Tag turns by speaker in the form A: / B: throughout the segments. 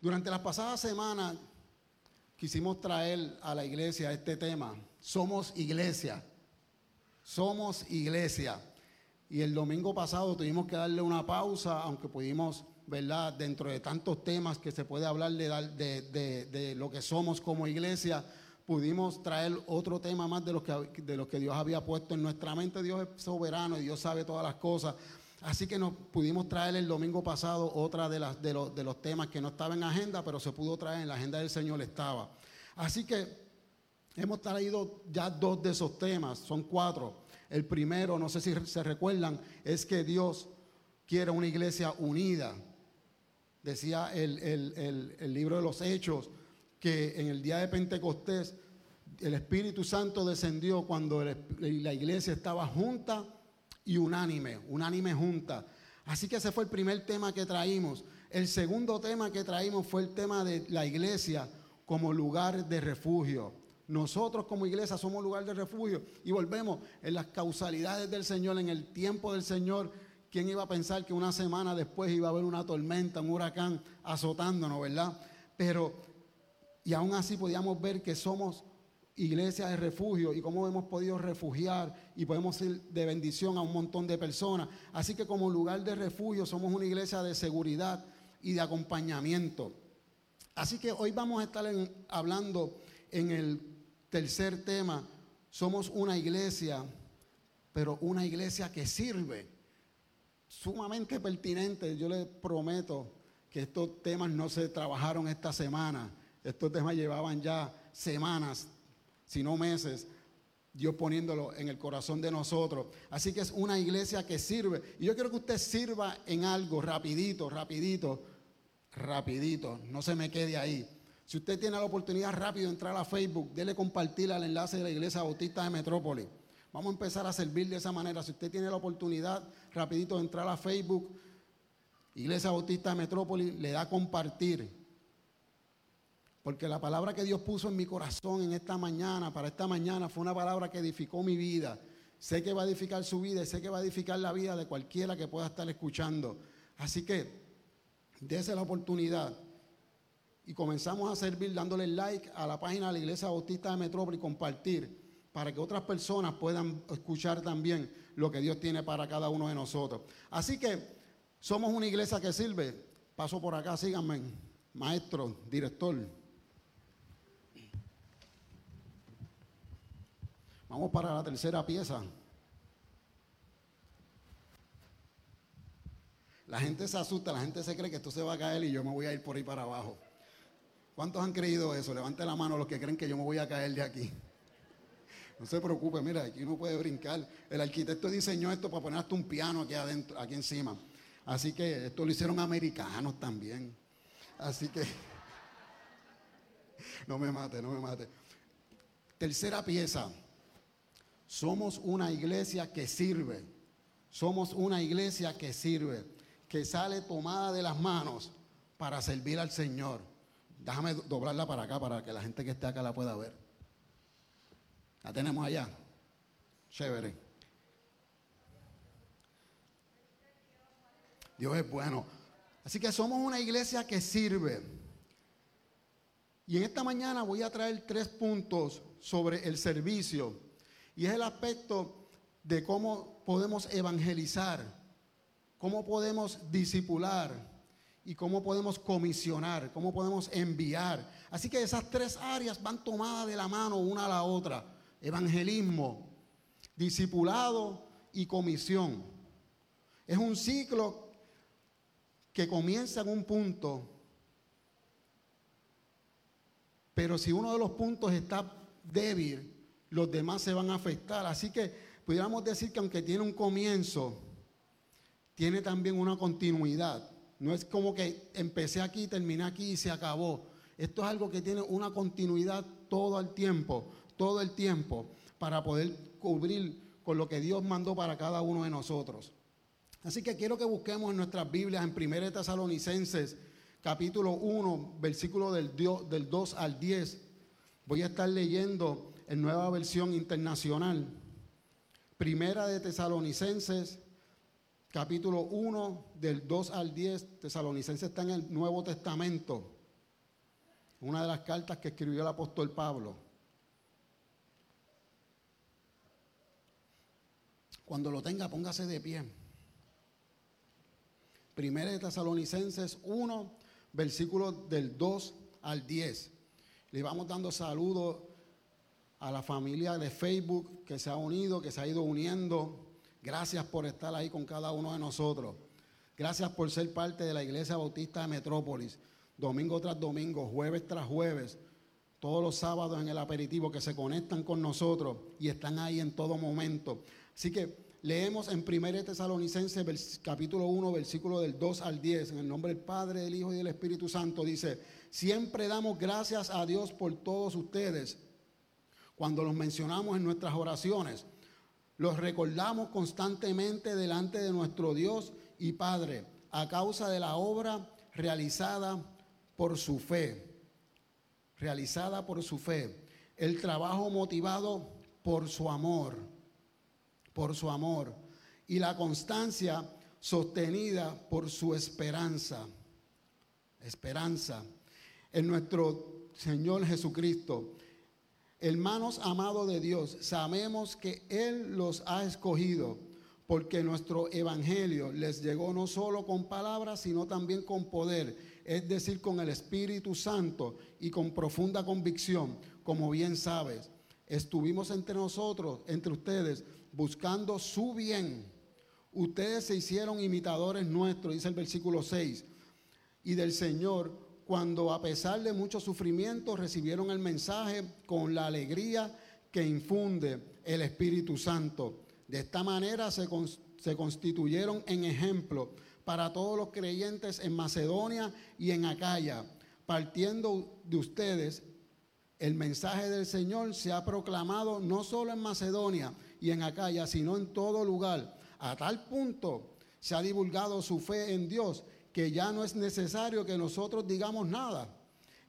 A: Durante las pasadas semanas quisimos traer a la iglesia este tema. Somos iglesia. Somos iglesia. Y el domingo pasado tuvimos que darle una pausa, aunque pudimos, ¿verdad? Dentro de tantos temas que se puede hablar de, lo que somos como iglesia, pudimos traer otro tema más de los, que, de los que Dios había puesto en nuestra mente. Dios es soberano y Dios sabe todas las cosas. Así que nos pudimos traer el domingo pasado otra de, las, de, de los temas que no estaba en agenda, pero se pudo traer en la agenda del Señor estaba. Así que hemos traído ya dos de esos temas, son cuatro. El primero, no sé si se recuerdan, es que Dios quiere una iglesia unida. Decía el, libro de los Hechos que en el día de Pentecostés el Espíritu Santo descendió cuando la iglesia estaba junta y unánime, unánime junta. Así que ese fue el primer tema que traímos. El segundo tema que traímos fue el tema de la iglesia como lugar de refugio. Nosotros como iglesia somos lugar de refugio y volvemos en las causalidades del Señor, en el tiempo del Señor. ¿Quién iba a pensar que una semana después iba a haber una tormenta, un huracán azotándonos, verdad? Pero, y aún así podíamos ver que somos iglesia de refugio y cómo hemos podido refugiar y podemos ser de bendición a un montón de personas. Así que como lugar de refugio somos una iglesia de seguridad y de acompañamiento. Así que hoy vamos a estar hablando en el Tercer tema, somos una iglesia, pero una iglesia que sirve. Sumamente pertinente, yo les prometo que estos temas no se trabajaron esta semana, estos temas llevaban ya semanas, si no meses, Dios poniéndolo en el corazón de nosotros. Así que es una iglesia que sirve. Y yo quiero que usted sirva en algo rapidito, rapidito, rapidito, no se me quede ahí. Si usted tiene la oportunidad rápido de entrar a Facebook, dele compartir al enlace de la Iglesia Bautista de Metrópoli. Vamos a empezar a servir de esa manera. Si usted tiene la oportunidad rapidito de entrar a Facebook, Iglesia Bautista de Metrópoli, le da compartir. Porque la palabra que Dios puso en mi corazón en esta mañana, para esta mañana, fue una palabra que edificó mi vida. Sé que va a edificar su vida y sé que va a edificar la vida de cualquiera que pueda estar escuchando. Así que, dése la oportunidad y comenzamos a servir dándole like a la página de la Iglesia Bautista de Metrópoli y compartir para que otras personas puedan escuchar también lo que Dios tiene para cada uno de nosotros. Así que somos una iglesia que sirve. Paso por acá, síganme, maestro, director. Vamos para la tercera pieza. La gente se asusta, la gente se cree que esto se va a caer y yo me voy a ir por ahí para abajo. ¿Cuántos han creído eso? Levante la mano los que creen que yo me voy a caer de aquí. No se preocupe, mira, aquí uno puede brincar. El arquitecto diseñó esto para poner hasta un piano aquí adentro, aquí encima. Así que esto lo hicieron americanos también. Así que no me mate, no me mate. Tercera pieza. Somos una iglesia que sirve. Somos una iglesia que sirve, que sale tomada de las manos para servir al Señor. Déjame doblarla para acá para que la gente que esté acá la pueda ver. La tenemos allá. Chévere. Dios es bueno. Así que somos una iglesia que sirve. Y en esta mañana voy a traer tres puntos sobre el servicio. Y es el aspecto de cómo podemos evangelizar, cómo podemos disipular y cómo podemos comisionar, cómo podemos enviar. Así que esas tres áreas van tomadas de la mano una a la otra. Evangelismo, discipulado y comisión. Es un ciclo que comienza en un punto, pero si uno de los puntos está débil, los demás se van a afectar. Así que pudiéramos decir que aunque tiene un comienzo, tiene también una continuidad. No es como que empecé aquí, terminé aquí y se acabó. Esto es algo que tiene una continuidad todo el tiempo, todo el tiempo, para poder cubrir con lo que Dios mandó para cada uno de nosotros. Así que quiero que busquemos en nuestras Biblias, en 1 Tesalonicenses, capítulo 1, versículo del, del 2 al 10. Voy a estar leyendo en nueva versión internacional. Primera de Tesalonicenses, capítulo 1, del 2 al 10, Tesalonicenses está en el Nuevo Testamento. Una de las cartas que escribió el apóstol Pablo. Cuando lo tenga, póngase de pie. Primera de Tesalonicenses 1, versículos del 2 al 10. Le vamos dando saludos a la familia de Facebook que se ha unido, que se ha ido uniendo. Gracias por estar ahí con cada uno de nosotros. Gracias por ser parte de la Iglesia Bautista de Metrópolis, domingo tras domingo, jueves tras jueves, todos los sábados en el aperitivo que se conectan con nosotros y están ahí en todo momento. Así que leemos en 1 Tesalonicenses capítulo 1, versículo del 2 al 10, en el nombre del Padre, del Hijo y del Espíritu Santo, dice, siempre damos gracias a Dios por todos ustedes cuando los mencionamos en nuestras oraciones. Los recordamos constantemente delante de nuestro Dios y Padre a causa de la obra realizada por su fe, realizada por su fe, el trabajo motivado por su amor por su amor y la constancia sostenida por su esperanza. Esperanza en nuestro Señor Jesucristo. Hermanos amados de Dios, sabemos que Él los ha escogido porque nuestro evangelio les llegó no solo con palabras, sino también con poder, es decir, con el Espíritu Santo y con profunda convicción, como bien sabes. Estuvimos entre nosotros, entre ustedes, buscando su bien. Ustedes se hicieron imitadores nuestros, dice el versículo 6, y del Señor, cuando a pesar de mucho sufrimiento recibieron el mensaje con la alegría que infunde el Espíritu Santo. De esta manera se, se constituyeron en ejemplo para todos los creyentes en Macedonia y en Acaya. Partiendo de ustedes, el mensaje del Señor se ha proclamado no solo en Macedonia, y en Acaya, sino en todo lugar. A tal punto se ha divulgado su fe en Dios que ya no es necesario que nosotros digamos nada.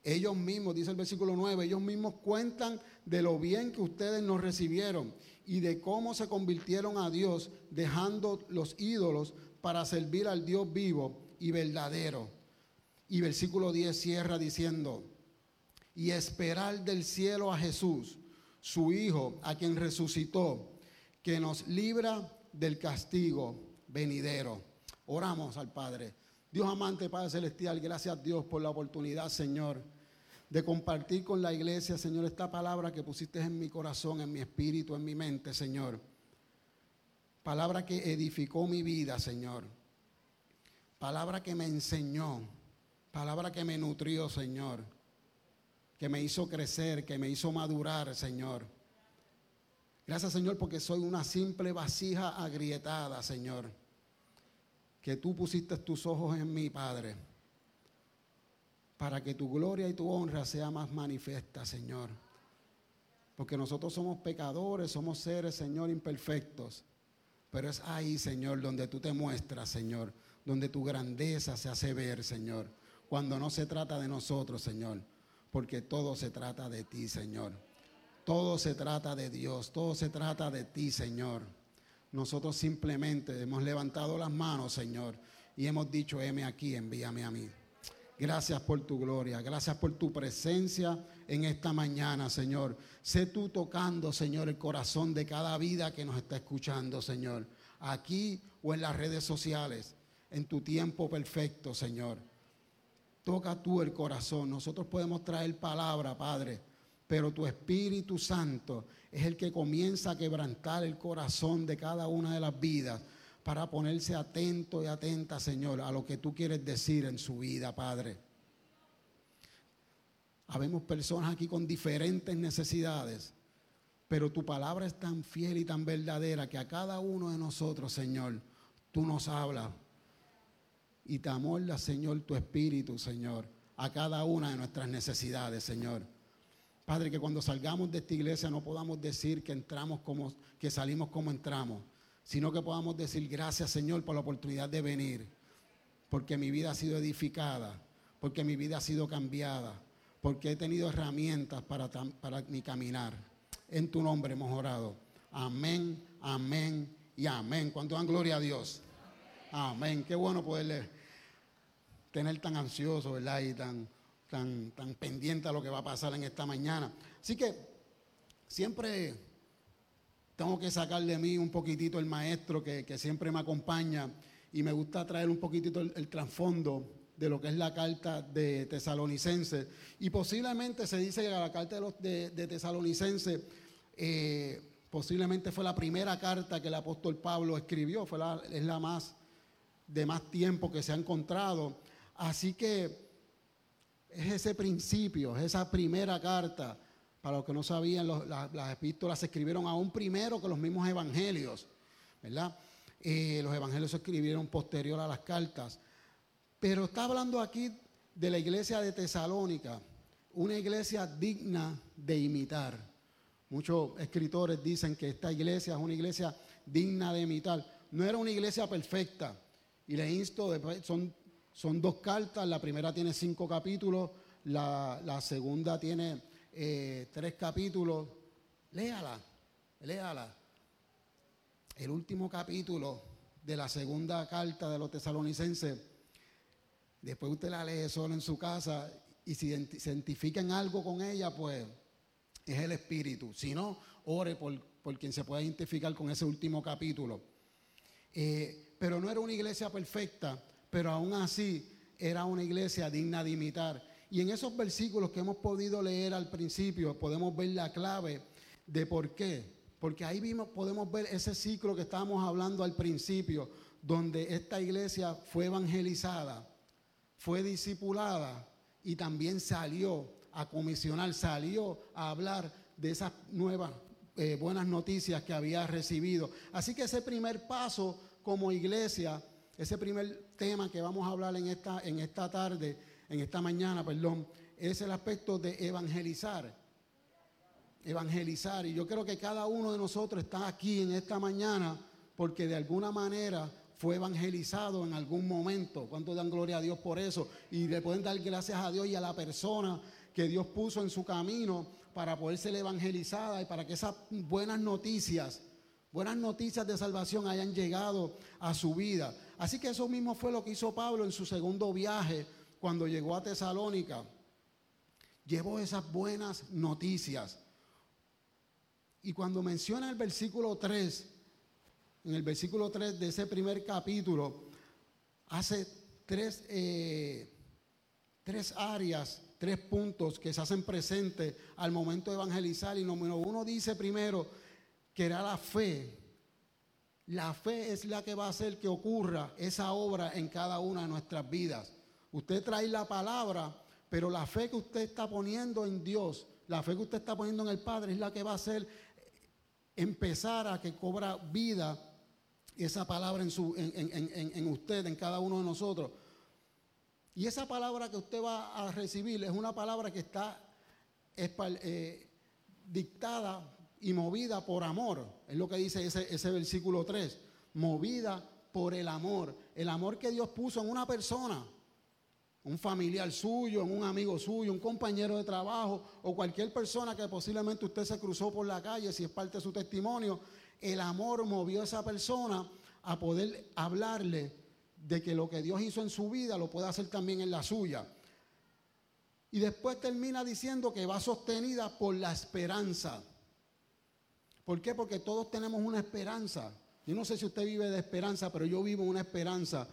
A: Ellos mismos, dice el versículo 9, ellos mismos cuentan de lo bien que ustedes nos recibieron y de cómo se convirtieron a Dios dejando los ídolos para servir al Dios vivo y verdadero. Y versículo 10 cierra diciendo, y esperar del cielo a Jesús, su Hijo, a quien resucitó que nos libra del castigo venidero. Oramos al Padre. Dios amante, Padre Celestial, gracias a Dios por la oportunidad, Señor, de compartir con la iglesia, Señor, esta palabra que pusiste en mi corazón, en mi espíritu, en mi mente, Señor. Palabra que edificó mi vida, Señor. Palabra que me enseñó. Palabra que me nutrió, Señor. Que me hizo crecer, que me hizo madurar, Señor. Gracias Señor porque soy una simple vasija agrietada, Señor. Que tú pusiste tus ojos en mí, Padre. Para que tu gloria y tu honra sea más manifiesta, Señor. Porque nosotros somos pecadores, somos seres, Señor, imperfectos. Pero es ahí, Señor, donde tú te muestras, Señor. Donde tu grandeza se hace ver, Señor. Cuando no se trata de nosotros, Señor. Porque todo se trata de ti, Señor. Todo se trata de Dios, todo se trata de ti, Señor. Nosotros simplemente hemos levantado las manos, Señor, y hemos dicho, heme aquí, envíame a mí. Gracias por tu gloria, gracias por tu presencia en esta mañana, Señor. Sé tú tocando, Señor, el corazón de cada vida que nos está escuchando, Señor. Aquí o en las redes sociales, en tu tiempo perfecto, Señor. Toca tú el corazón. Nosotros podemos traer palabra, Padre pero tu Espíritu Santo es el que comienza a quebrantar el corazón de cada una de las vidas para ponerse atento y atenta, Señor, a lo que tú quieres decir en su vida, Padre. Habemos personas aquí con diferentes necesidades, pero tu palabra es tan fiel y tan verdadera que a cada uno de nosotros, Señor, tú nos hablas y te amorda, Señor, tu espíritu, Señor, a cada una de nuestras necesidades, Señor. Padre, que cuando salgamos de esta iglesia no podamos decir que entramos como, que salimos como entramos, sino que podamos decir gracias Señor por la oportunidad de venir, porque mi vida ha sido edificada, porque mi vida ha sido cambiada, porque he tenido herramientas para, para mi caminar. En tu nombre hemos orado. Amén, amén y amén. Cuando dan gloria a Dios. Amén. Qué bueno poderle tener tan ansioso, ¿verdad? Y tan tan, tan pendiente a lo que va a pasar en esta mañana. Así que siempre tengo que sacar de mí un poquitito el maestro que, siempre me acompaña y me gusta traer un poquitito el, trasfondo de lo que es la carta de Tesalonicense. Y posiblemente se dice que la carta de, los, de, Tesalonicense eh, posiblemente fue la primera carta que el apóstol Pablo escribió, fue la, es la más de más tiempo que se ha encontrado. Así que es ese principio, es esa primera carta. Para los que no sabían, las epístolas se escribieron aún primero que los mismos evangelios, ¿verdad? Eh, los evangelios se escribieron posterior a las cartas. Pero está hablando aquí de la iglesia de Tesalónica, una iglesia digna de imitar. Muchos escritores dicen que esta iglesia es una iglesia digna de imitar. No era una iglesia perfecta. Y le insto, son son dos cartas, la primera tiene cinco capítulos, la, segunda tiene eh, tres capítulos. Léala, léala. El último capítulo de la segunda carta de los tesalonicenses, después usted la lee solo en su casa y si identifican algo con ella, pues es el Espíritu. Si no, ore por, por quien se pueda identificar con ese último capítulo. Eh, pero no era una iglesia perfecta pero aún así era una iglesia digna de imitar. Y en esos versículos que hemos podido leer al principio podemos ver la clave de por qué. Porque ahí vimos, podemos ver ese ciclo que estábamos hablando al principio, donde esta iglesia fue evangelizada, fue discipulada y también salió a comisionar, salió a hablar de esas nuevas eh, buenas noticias que había recibido. Así que ese primer paso como iglesia ese primer tema que vamos a hablar en esta, en esta tarde, en esta mañana, perdón, es el aspecto de evangelizar. Evangelizar. Y yo creo que cada uno de nosotros está aquí en esta mañana porque de alguna manera fue evangelizado en algún momento. ¿Cuánto dan gloria a Dios por eso? Y le pueden dar gracias a Dios y a la persona que Dios puso en su camino para poder ser evangelizada y para que esas buenas noticias, buenas noticias de salvación hayan llegado a su vida. Así que eso mismo fue lo que hizo Pablo en su segundo viaje cuando llegó a Tesalónica. Llevó esas buenas noticias. Y cuando menciona el versículo 3, en el versículo 3 de ese primer capítulo, hace tres, eh, tres áreas, tres puntos que se hacen presentes al momento de evangelizar. Y número uno dice primero que era la fe la fe es la que va a hacer que ocurra esa obra en cada una de nuestras vidas. Usted trae la palabra, pero la fe que usted está poniendo en Dios, la fe que usted está poniendo en el Padre es la que va a hacer empezar a que cobra vida esa palabra en, usted, en cada uno de nosotros. Y esa palabra que usted va a recibir es una palabra que está eh, dictada y movida por amor. Es lo que dice ese, ese versículo 3. Movida por el amor. El amor que Dios puso en una persona. Un familiar suyo, en un amigo suyo, un compañero de trabajo o cualquier persona que posiblemente usted se cruzó por la calle, si es parte de su testimonio. El amor movió a esa persona a poder hablarle de que lo que Dios hizo en su vida lo puede hacer también en la suya. Y después termina diciendo que va sostenida por la esperanza. ¿Por qué? Porque todos tenemos una esperanza. Yo no sé si usted vive de esperanza, pero yo vivo una esperanza.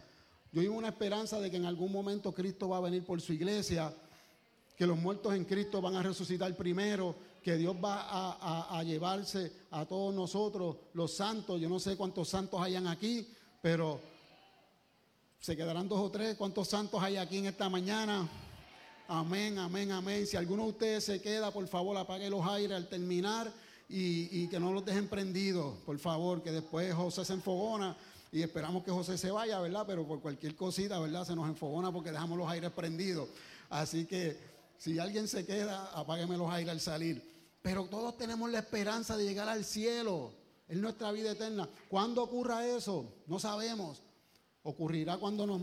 A: Yo vivo una esperanza de que en algún momento Cristo va a venir por su iglesia, que los muertos en Cristo van a resucitar primero, que Dios va a, llevarse a todos nosotros, los santos. Yo no sé cuántos santos hayan aquí, pero se quedarán dos o tres. ¿Cuántos santos hay aquí en esta mañana? Amén, amén, amén. Si alguno de ustedes se queda, por favor, apague los aires al terminar y, que no los dejen prendidos, por favor, que después José se enfogona y esperamos que José se vaya, ¿verdad? Pero por cualquier cosita, ¿verdad? Se nos enfogona porque dejamos los aires prendidos. Así que si alguien se queda, apágueme los aires al salir. Pero todos tenemos la esperanza de llegar al cielo, en nuestra vida eterna. ¿Cuándo ocurra eso? No sabemos. Ocurrirá cuando nos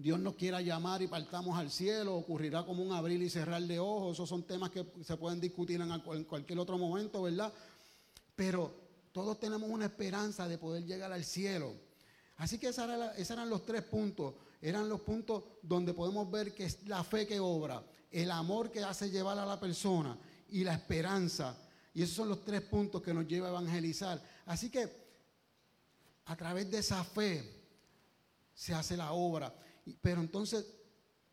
A: Dios nos quiera llamar y partamos al cielo, ocurrirá como un abrir y cerrar de ojos, esos son temas que se pueden discutir en, cualquier otro momento, ¿verdad? Pero todos tenemos una esperanza de poder llegar al cielo. Así que esos eran, los tres puntos. eran los puntos donde podemos ver que es la fe que obra, el amor que hace llevar a la persona y la esperanza. Y esos son los tres puntos que nos lleva a evangelizar. Así que a través de esa fe se hace la obra. Pero entonces,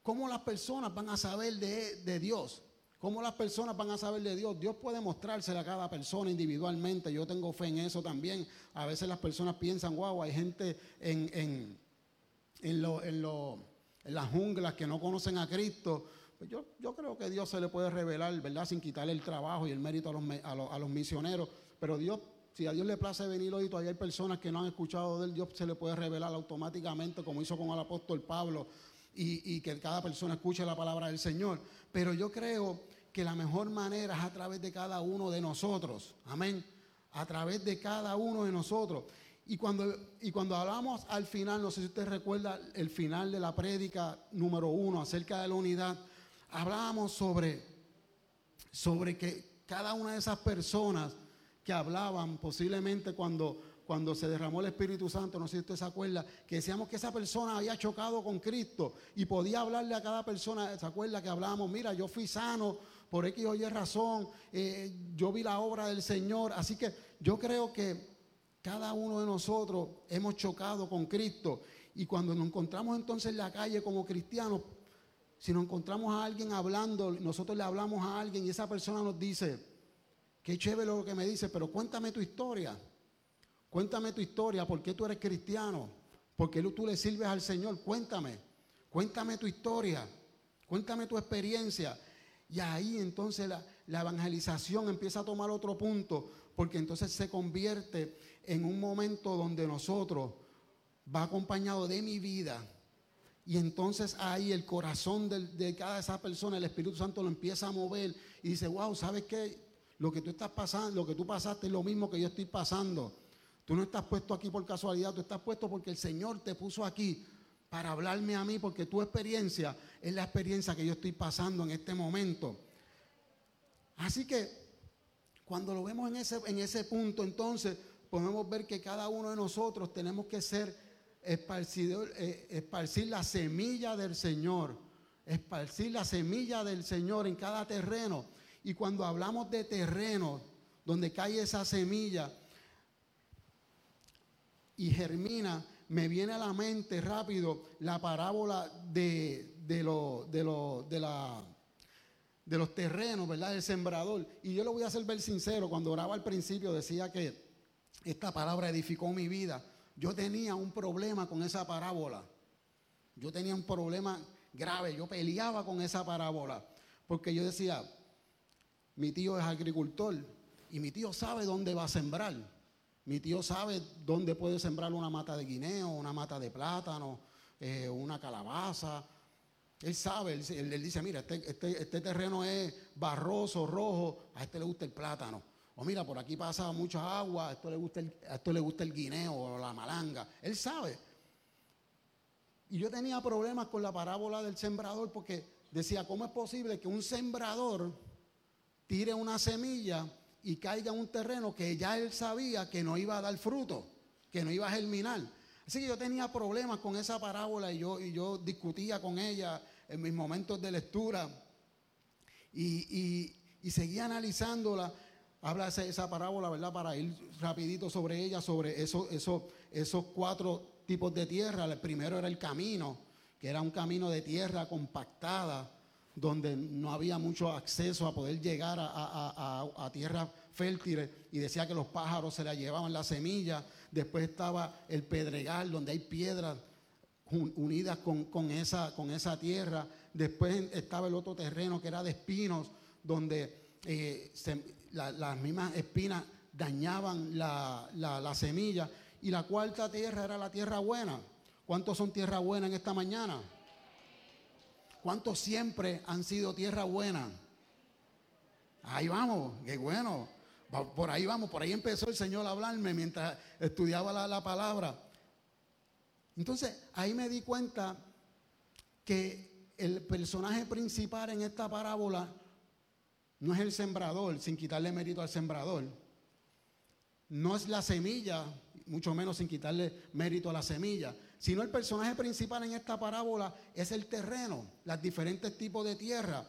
A: ¿cómo las personas van a saber de, de Dios? ¿Cómo las personas van a saber de Dios? Dios puede mostrársela a cada persona individualmente. Yo tengo fe en eso también. A veces las personas piensan, wow, hay gente en, en, en, lo, en, lo, en las junglas que no conocen a Cristo. Pues yo, yo, creo que Dios se le puede revelar, ¿verdad? Sin quitarle el trabajo y el mérito a los, a los, a los misioneros. Pero Dios, si a Dios le place venir hoy, todavía hay personas que no han escuchado de él, Dios se le puede revelar automáticamente, como hizo con el apóstol Pablo y, que cada persona escuche la palabra del Señor. Pero yo creo que la mejor manera es a través de cada uno de nosotros. Amén. A través de cada uno de nosotros. Y cuando, y cuando hablamos al final, no sé si usted recuerda el final de la prédica número uno acerca de la unidad, hablábamos sobre, sobre que cada una de esas personas que hablaban posiblemente cuando cuando se derramó el Espíritu Santo, no sé si usted se acuerda, que decíamos que esa persona había chocado con Cristo y podía hablarle a cada persona, ¿se acuerda que hablábamos, mira, yo fui sano por X o Y razón, eh, yo vi la obra del Señor, así que yo creo que cada uno de nosotros hemos chocado con Cristo y cuando nos encontramos entonces en la calle como cristianos, si nos encontramos a alguien hablando, nosotros le hablamos a alguien y esa persona nos dice, qué chévere lo que me dice, pero cuéntame tu historia. Cuéntame tu historia, ¿por qué tú eres cristiano? ¿Por qué tú le sirves al Señor? Cuéntame, cuéntame tu historia, cuéntame tu experiencia. Y ahí entonces la, evangelización empieza a tomar otro punto, porque entonces se convierte en un momento donde nosotros va acompañado de mi vida. Y entonces ahí el corazón de, de cada esa persona, el Espíritu Santo lo empieza a mover y dice, wow, ¿sabes qué? Lo que tú estás pasando, lo que tú pasaste es lo mismo que yo estoy pasando. Tú no estás puesto aquí por casualidad, tú estás puesto porque el Señor te puso aquí para hablarme a mí, porque tu experiencia es la experiencia que yo estoy pasando en este momento. Así que cuando lo vemos en ese, en ese punto, entonces podemos ver que cada uno de nosotros tenemos que ser esparcidor, eh, esparcir la semilla del Señor, esparcir la semilla del Señor en cada terreno. Y cuando hablamos de terreno donde cae esa semilla, y germina, me viene a la mente rápido la parábola de, de, de, de, la, de los terrenos, ¿verdad? Del sembrador. Y yo lo voy a hacer ver sincero, cuando oraba al principio decía que esta palabra edificó mi vida. Yo tenía un problema con esa parábola. Yo tenía un problema grave, yo peleaba con esa parábola, porque yo decía, mi tío es agricultor y mi tío sabe dónde va a sembrar. Mi tío sabe dónde puede sembrar una mata de guineo, una mata de plátano, eh, una calabaza. Él sabe, él, dice, mira, este, este, este, terreno es barroso, rojo, a este le gusta el plátano. O mira, por aquí pasa mucha agua, esto le gusta el, a esto le gusta el guineo o la malanga. Él sabe. Y yo tenía problemas con la parábola del sembrador porque decía, ¿cómo es posible que un sembrador tire una semilla y caiga en un terreno que ya él sabía que no iba a dar fruto, que no iba a germinar. Así que yo tenía problemas con esa parábola y yo, y yo discutía con ella en mis momentos de lectura y, seguía analizándola. Habla esa parábola, ¿verdad? Para ir rapidito sobre ella, sobre eso, esos cuatro tipos de tierra. El primero era el camino, que era un camino de tierra compactada, donde no había mucho acceso a poder llegar a, tierras fértiles y decía que los pájaros se la llevaban la semilla. Después estaba el pedregal, donde hay piedras unidas con, esa, con esa tierra. Después estaba el otro terreno que era de espinos, donde eh, las mismas espinas dañaban la, la semilla. Y la cuarta tierra era la tierra buena. ¿Cuántos son tierra buena en esta mañana? ¿Cuántos siempre han sido tierra buena? Ahí vamos, qué bueno. Por ahí vamos, por ahí empezó el Señor a hablarme mientras estudiaba la, la palabra. Entonces, ahí me di cuenta que el personaje principal en esta parábola no es el sembrador, sin quitarle mérito al sembrador. No es la semilla, mucho menos sin quitarle mérito a la semilla, sino el personaje principal en esta parábola es el terreno, los diferentes tipos de tierra.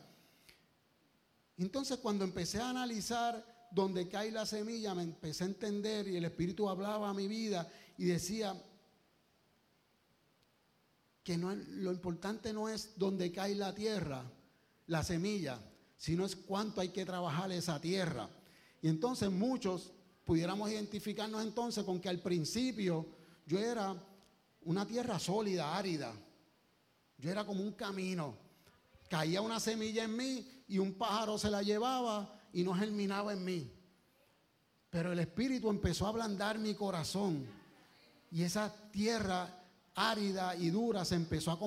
A: Entonces cuando empecé a analizar dónde cae la semilla, me empecé a entender y el Espíritu hablaba a mi vida y decía que no, lo importante no es dónde cae la tierra, la semilla, sino es cuánto hay que trabajar esa tierra. Y entonces muchos pudiéramos identificarnos entonces con que al principio yo era una tierra sólida, árida. Yo era como un camino. Caía una semilla en mí y un pájaro se la llevaba y no germinaba en mí. Pero el Espíritu empezó a ablandar mi corazón. Y esa tierra árida y dura se empezó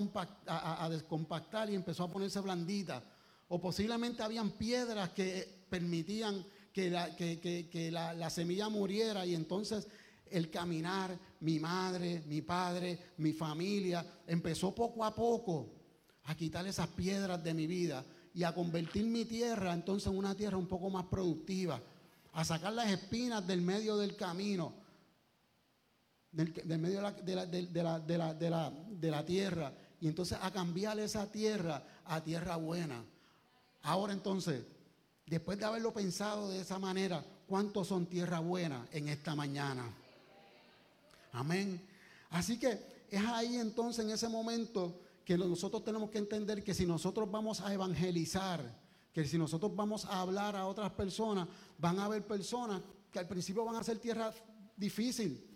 A: a, descompactar y empezó a ponerse blandita. O posiblemente habían piedras que permitían que la, que, la semilla muriera y entonces el caminar, mi madre, mi padre, mi familia, empezó poco a poco a quitar esas piedras de mi vida y a convertir mi tierra entonces en una tierra un poco más productiva, a sacar las espinas del medio del camino, del, medio de la, tierra, y entonces a cambiar esa tierra a tierra buena. Ahora entonces, después de haberlo pensado de esa manera, ¿cuántos son tierra buena en esta mañana? Amén. Así que es ahí entonces en ese momento que nosotros tenemos que entender que si nosotros vamos a evangelizar, que si nosotros vamos a hablar a otras personas, van a haber personas que al principio van a ser tierra difícil.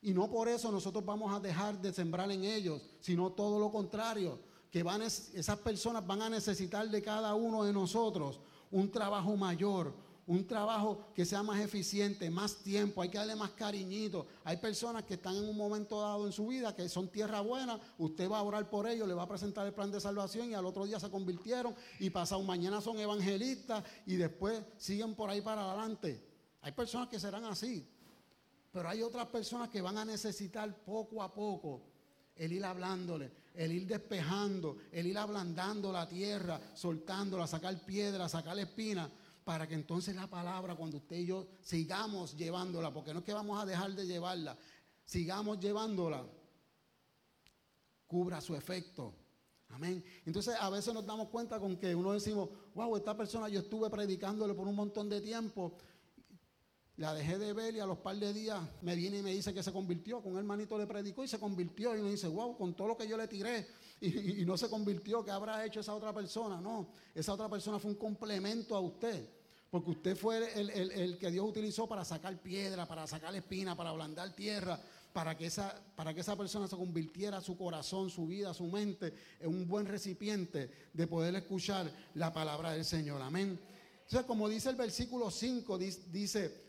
A: Y no por eso nosotros vamos a dejar de sembrar en ellos, sino todo lo contrario, que van esas personas van a necesitar de cada uno de nosotros un trabajo mayor, un trabajo que sea más eficiente, más tiempo, hay que darle más cariñito. Hay personas que están en un momento dado en su vida que son tierra buena, usted va a orar por ellos, le va a presentar el plan de salvación y al otro día se convirtieron y pasado mañana son evangelistas y después siguen por ahí para adelante. Hay personas que serán así, pero hay otras personas que van a necesitar poco a poco el ir hablándole, el ir despejando, el ir ablandando la tierra, soltándola, sacar piedras, sacar espinas para que entonces la palabra, cuando usted y yo sigamos llevándola, porque no es que vamos a dejar de llevarla, sigamos llevándola, cubra su efecto. Amén. Entonces a veces nos damos cuenta con que uno decimos, wow, esta persona yo estuve predicándole por un montón de tiempo, la dejé de ver y a los par de días me viene y me dice que se convirtió, con un hermanito le predicó y se convirtió y me dice, wow, con todo lo que yo le tiré y, y no se convirtió, ¿qué habrá hecho esa otra persona? No, esa otra persona fue un complemento a usted. Porque usted fue el, que Dios utilizó para sacar piedra, para sacar espina, para ablandar tierra, para que, esa, para que esa persona se convirtiera su corazón, su vida, su mente en un buen recipiente de poder escuchar la palabra del Señor. Amén. Entonces, como dice el versículo 5, dice,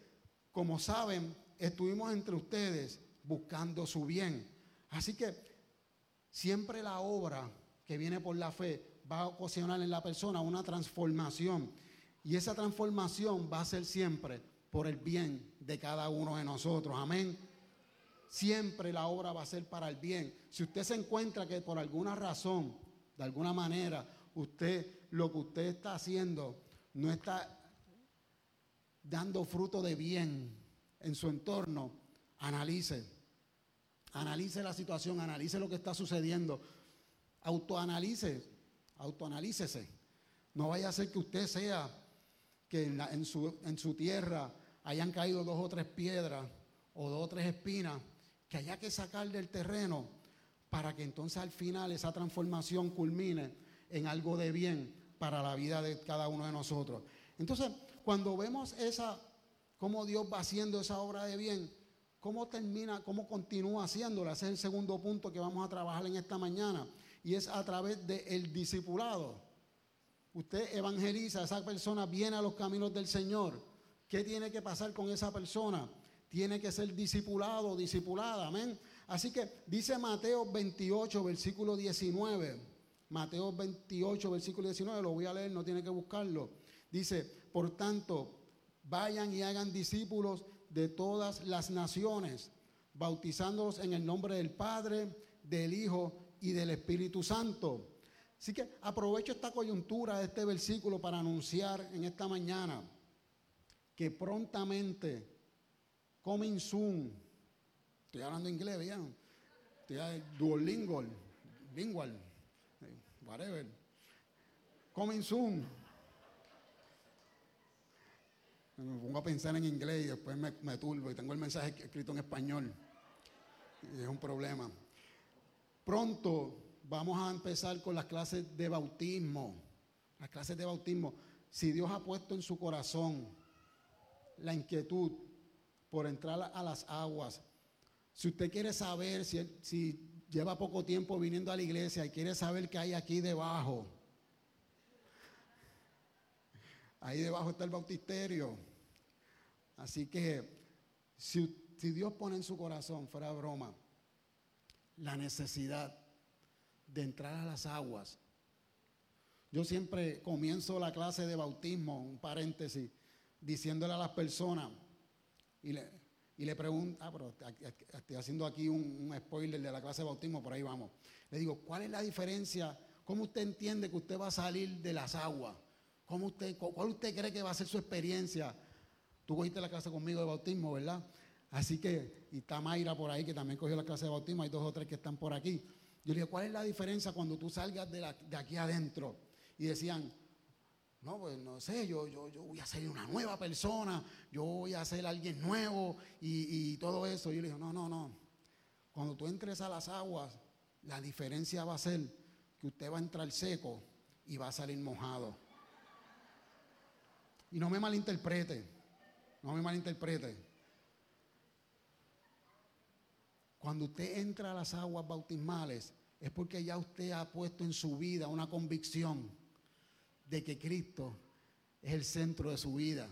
A: como saben, estuvimos entre ustedes buscando su bien. Así que siempre la obra que viene por la fe va a ocasionar en la persona una transformación. Y esa transformación va a ser siempre por el bien de cada uno de nosotros. Amén. Siempre la obra va a ser para el bien. Si usted se encuentra que por alguna razón, de alguna manera, usted lo que usted está haciendo no está dando fruto de bien en su entorno, analice. Analice la situación, analice lo que está sucediendo. Autoanalice, autoanalícese. No vaya a ser que usted sea que en, su, tierra hayan caído dos o tres piedras o dos o tres espinas que haya que sacar del terreno para que entonces al final esa transformación culmine en algo de bien para la vida de cada uno de nosotros. Entonces, cuando vemos esa, cómo Dios va haciendo esa obra de bien, cómo termina, cómo continúa haciéndola, ese es el segundo punto que vamos a trabajar en esta mañana, y es a través del discipulado. Usted evangeliza, esa persona viene a los caminos del Señor. ¿Qué tiene que pasar con esa persona? Tiene que ser discipulado, discipulada, amén. Así que dice Mateo 28, versículo 19. Mateo 28, versículo 19, lo voy a leer, no tiene que buscarlo. Dice, por tanto, vayan y hagan discípulos de todas las naciones, bautizándolos en el nombre del Padre, del Hijo y del Espíritu Santo Así que aprovecho esta coyuntura este versículo para anunciar en esta mañana que prontamente, coming soon, estoy hablando inglés, ¿vieron? estoy Duolingo, lingual, whatever. Coming soon. Me pongo a pensar en inglés y después me, me turbo y tengo el mensaje escrito en español. Y es un problema. Pronto vamos a empezar con las clases de bautismo. Las clases de bautismo. Si Dios ha puesto en su corazón la inquietud por entrar a las aguas, si usted quiere saber, si, si lleva poco tiempo viniendo a la iglesia y quiere saber qué hay aquí debajo, ahí debajo está el bautisterio. Así que si, Dios pone en su corazón, fuera broma, la necesidad de entrar a las aguas, yo siempre comienzo la clase de bautismo, un paréntesis, diciéndole a las personas, y le, y le pregunto, ah, pero estoy haciendo aquí un, spoiler de la clase de bautismo, por ahí vamos. Le digo, ¿cuál es la diferencia? ¿Cómo usted entiende que usted va a salir de las aguas? ¿Cómo usted, ¿Cuál usted cree que va a ser su experiencia? Tú cogiste la clase conmigo de bautismo, ¿verdad? Así que, y está Mayra por ahí que también cogió la clase de bautismo, hay dos o tres que están por aquí. Yo le digo, ¿cuál es la diferencia cuando tú salgas de, aquí adentro? Y decían, no, pues no sé, yo, yo, yo, voy a ser una nueva persona, yo voy a ser alguien nuevo y, y todo eso. Yo le digo, no, no, no. Cuando tú entres a las aguas, la diferencia va a ser que usted va a entrar seco y va a salir mojado. Y no me malinterprete. No me malinterprete. Cuando usted entra a las aguas bautismales es porque ya usted ha puesto en su vida una convicción de que Cristo es el centro de su vida.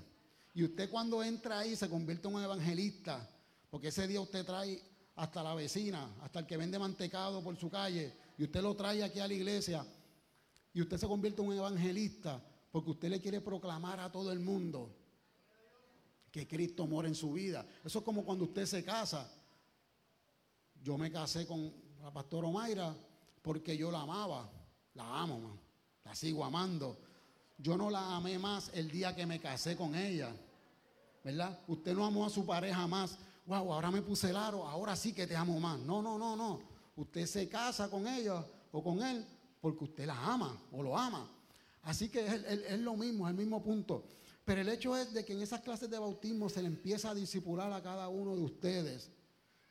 A: Y usted cuando entra ahí se convierte en un evangelista, porque ese día usted trae hasta la vecina, hasta el que vende mantecado por su calle, y usted lo trae aquí a la iglesia, y usted se convierte en un evangelista, porque usted le quiere proclamar a todo el mundo que Cristo mora en su vida. Eso es como cuando usted se casa. Yo me casé con la pastora Omaira porque yo la amaba, la amo, la sigo amando. Yo no la amé más el día que me casé con ella, ¿verdad? Usted no amó a su pareja más. Wow, ahora me puse el aro, ahora sí que te amo más. No, no, no, no. Usted se casa con ella o con él porque usted la ama o lo ama. Así que es, es lo mismo, es el mismo punto. Pero el hecho es de que en esas clases de bautismo se le empieza a disipular a cada uno de ustedes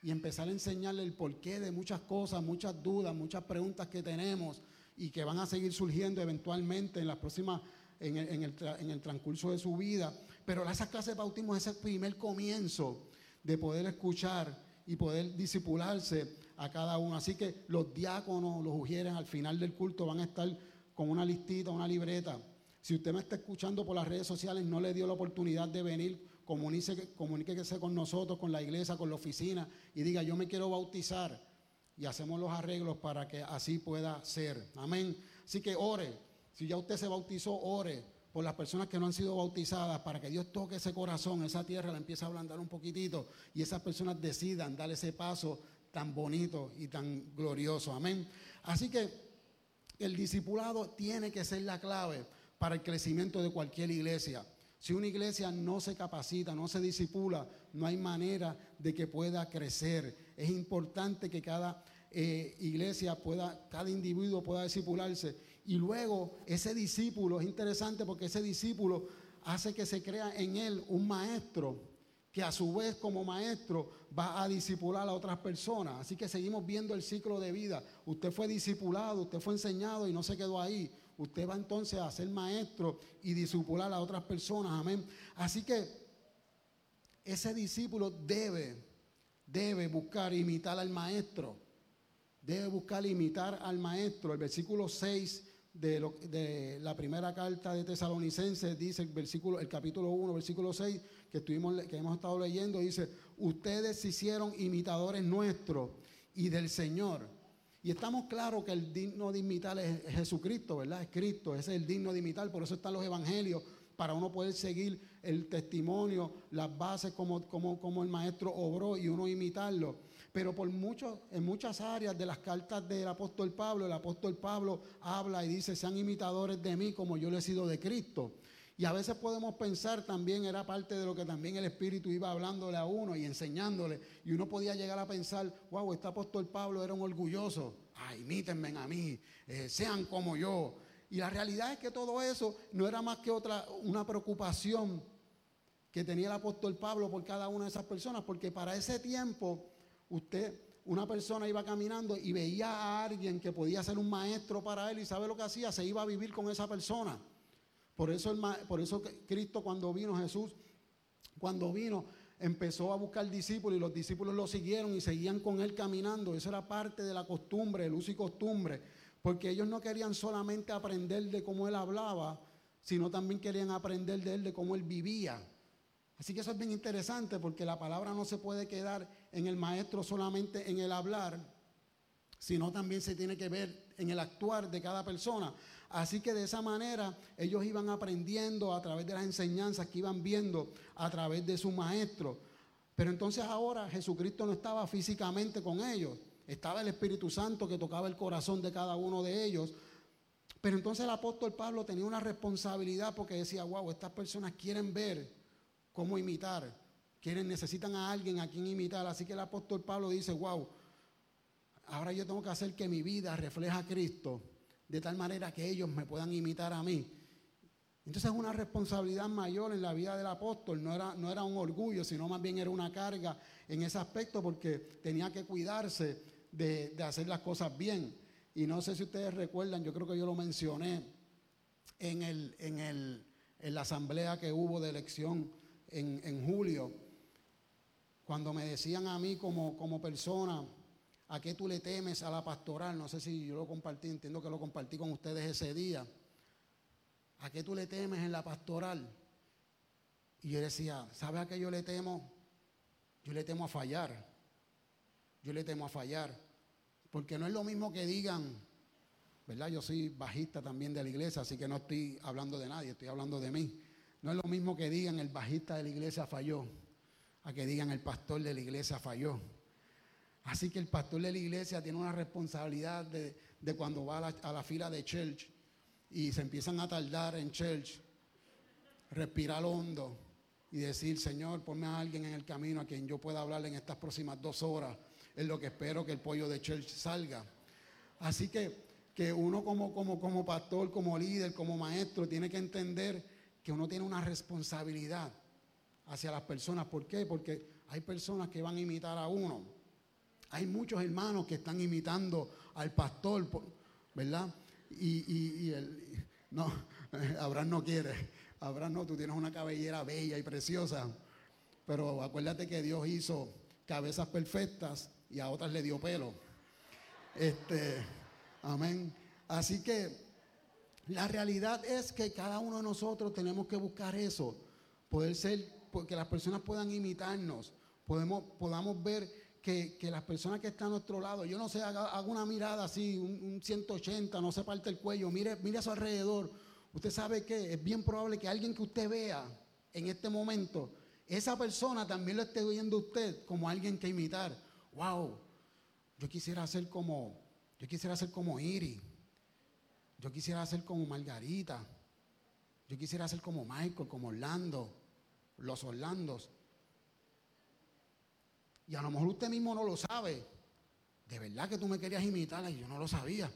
A: y empezar a enseñarle el porqué de muchas cosas, muchas dudas, muchas preguntas que tenemos y que van a seguir surgiendo eventualmente en las próximas, en el, transcurso de su vida. Pero esas clases de bautismo es el primer comienzo de poder escuchar y poder disipularse a cada uno. Así que los diáconos, los ujieres al final del culto van a estar con una listita, una libreta si usted me está escuchando por las redes sociales, no le dio la oportunidad de venir, comuníquese, comuníquese con nosotros, con la iglesia, con la oficina y diga, yo me quiero bautizar. Y hacemos los arreglos para que así pueda ser. Amén. Así que ore. Si ya usted se bautizó, ore por las personas que no han sido bautizadas, para que Dios toque ese corazón, esa tierra la empiece a ablandar un poquitito y esas personas decidan dar ese paso tan bonito y tan glorioso. Amén. Así que el discipulado tiene que ser la clave para el crecimiento de cualquier iglesia. Si una iglesia no se capacita, no se disipula, no hay manera de que pueda crecer. Es importante que cada eh, iglesia pueda, cada individuo pueda discipularse. Y luego ese discípulo, es interesante porque ese discípulo hace que se crea en él un maestro que a su vez como maestro va a disipular a otras personas. Así que seguimos viendo el ciclo de vida. Usted fue discipulado, usted fue enseñado y no se quedó ahí usted va entonces a ser maestro y discipular a otras personas. Amén. Así que ese discípulo debe, debe buscar imitar al maestro. Debe buscar imitar al maestro. El versículo 6 de, de, la primera carta de Tesalonicenses dice el versículo, el capítulo 1, versículo 6, que, estuvimos, que hemos estado leyendo, dice, ustedes se hicieron imitadores nuestros y del Señor y estamos claros que el digno de imitar es Jesucristo, ¿verdad? Es Cristo, ese es el digno de imitar, por eso están los evangelios, para uno poder seguir el testimonio, las bases, como, como, como el maestro obró y uno imitarlo. Pero por muchos, en muchas áreas de las cartas del apóstol Pablo, el apóstol Pablo habla y dice, sean imitadores de mí como yo le he sido de Cristo. Y a veces podemos pensar también, era parte de lo que también el Espíritu iba hablándole a uno y enseñándole. Y uno podía llegar a pensar, wow, este apóstol Pablo era un orgulloso. Ay, imítenme a mí, eh, sean como yo. Y la realidad es que todo eso no era más que otra, una preocupación que tenía el apóstol Pablo por cada una de esas personas, porque para ese tiempo usted, una persona iba caminando y veía a alguien que podía ser un maestro para él y sabe lo que hacía, se iba a vivir con esa persona. Por eso, el, por eso Cristo cuando vino, Jesús, cuando vino, empezó a buscar discípulos y los discípulos lo siguieron y seguían con él caminando. Eso era parte de la costumbre, el uso y costumbre, porque ellos no querían solamente aprender de cómo él hablaba, sino también querían aprender de él, de cómo él vivía. Así que eso es bien interesante porque la palabra no se puede quedar en el maestro solamente en el hablar, sino también se tiene que ver en el actuar de cada persona. Así que de esa manera ellos iban aprendiendo a través de las enseñanzas que iban viendo a través de su maestro. Pero entonces ahora Jesucristo no estaba físicamente con ellos, estaba el Espíritu Santo que tocaba el corazón de cada uno de ellos. Pero entonces el apóstol Pablo tenía una responsabilidad porque decía, wow, estas personas quieren ver cómo imitar, quieren, necesitan a alguien a quien imitar. Así que el apóstol Pablo dice, wow, ahora yo tengo que hacer que mi vida refleje a Cristo de tal manera que ellos me puedan imitar a mí. Entonces es una responsabilidad mayor en la vida del apóstol, no era, no era un orgullo, sino más bien era una carga en ese aspecto porque tenía que cuidarse de, hacer las cosas bien. Y no sé si ustedes recuerdan, yo creo que yo lo mencioné en, el, en, el, la asamblea que hubo de elección en, en julio, cuando me decían a mí como, como persona, ¿A qué tú le temes a la pastoral? No sé si yo lo compartí, entiendo que lo compartí con ustedes ese día. ¿A qué tú le temes en la pastoral? Y yo decía, ¿sabe a qué yo le temo? Yo le temo a fallar. Yo le temo a fallar. Porque no es lo mismo que digan, ¿verdad? Yo soy bajista también de la iglesia, así que no estoy hablando de nadie, estoy hablando de mí. No es lo mismo que digan el bajista de la iglesia falló, a que digan el pastor de la iglesia falló. Así que el pastor de la iglesia tiene una responsabilidad de, cuando va a la, fila de church y se empiezan a tardar en church, respirar hondo y decir, Señor, ponme a alguien en el camino a quien yo pueda hablar en estas próximas dos horas. Es lo que espero que el pollo de church salga. Así que, que uno como, como, como pastor, como líder, como maestro, tiene que entender que uno tiene una responsabilidad hacia las personas. ¿Por qué? Porque hay personas que van a imitar a uno. Hay muchos hermanos que están imitando al pastor, ¿verdad? Y, el, no, Abraham no quiere. Abraham no, tú tienes una cabellera bella y preciosa. Pero acuérdate que Dios hizo cabezas perfectas y a otras le dio pelo. Este, amén. Así que la realidad es que cada uno de nosotros tenemos que buscar eso, poder ser, que las personas puedan imitarnos, podemos, podamos ver que, las personas que están a nuestro lado, yo no sé, haga, una mirada así, un, 180, no se parte el cuello, mire, mire a su alrededor. Usted sabe que es bien probable que alguien que usted vea en este momento, esa persona también lo esté viendo usted como alguien que imitar. Wow, yo quisiera ser como, yo quisiera ser como Iri, yo quisiera ser como Margarita, yo quisiera ser como Michael, como Orlando, los Orlandos. Y a lo mejor usted mismo no lo sabe. De verdad que tú me querías imitar y yo no lo sabía.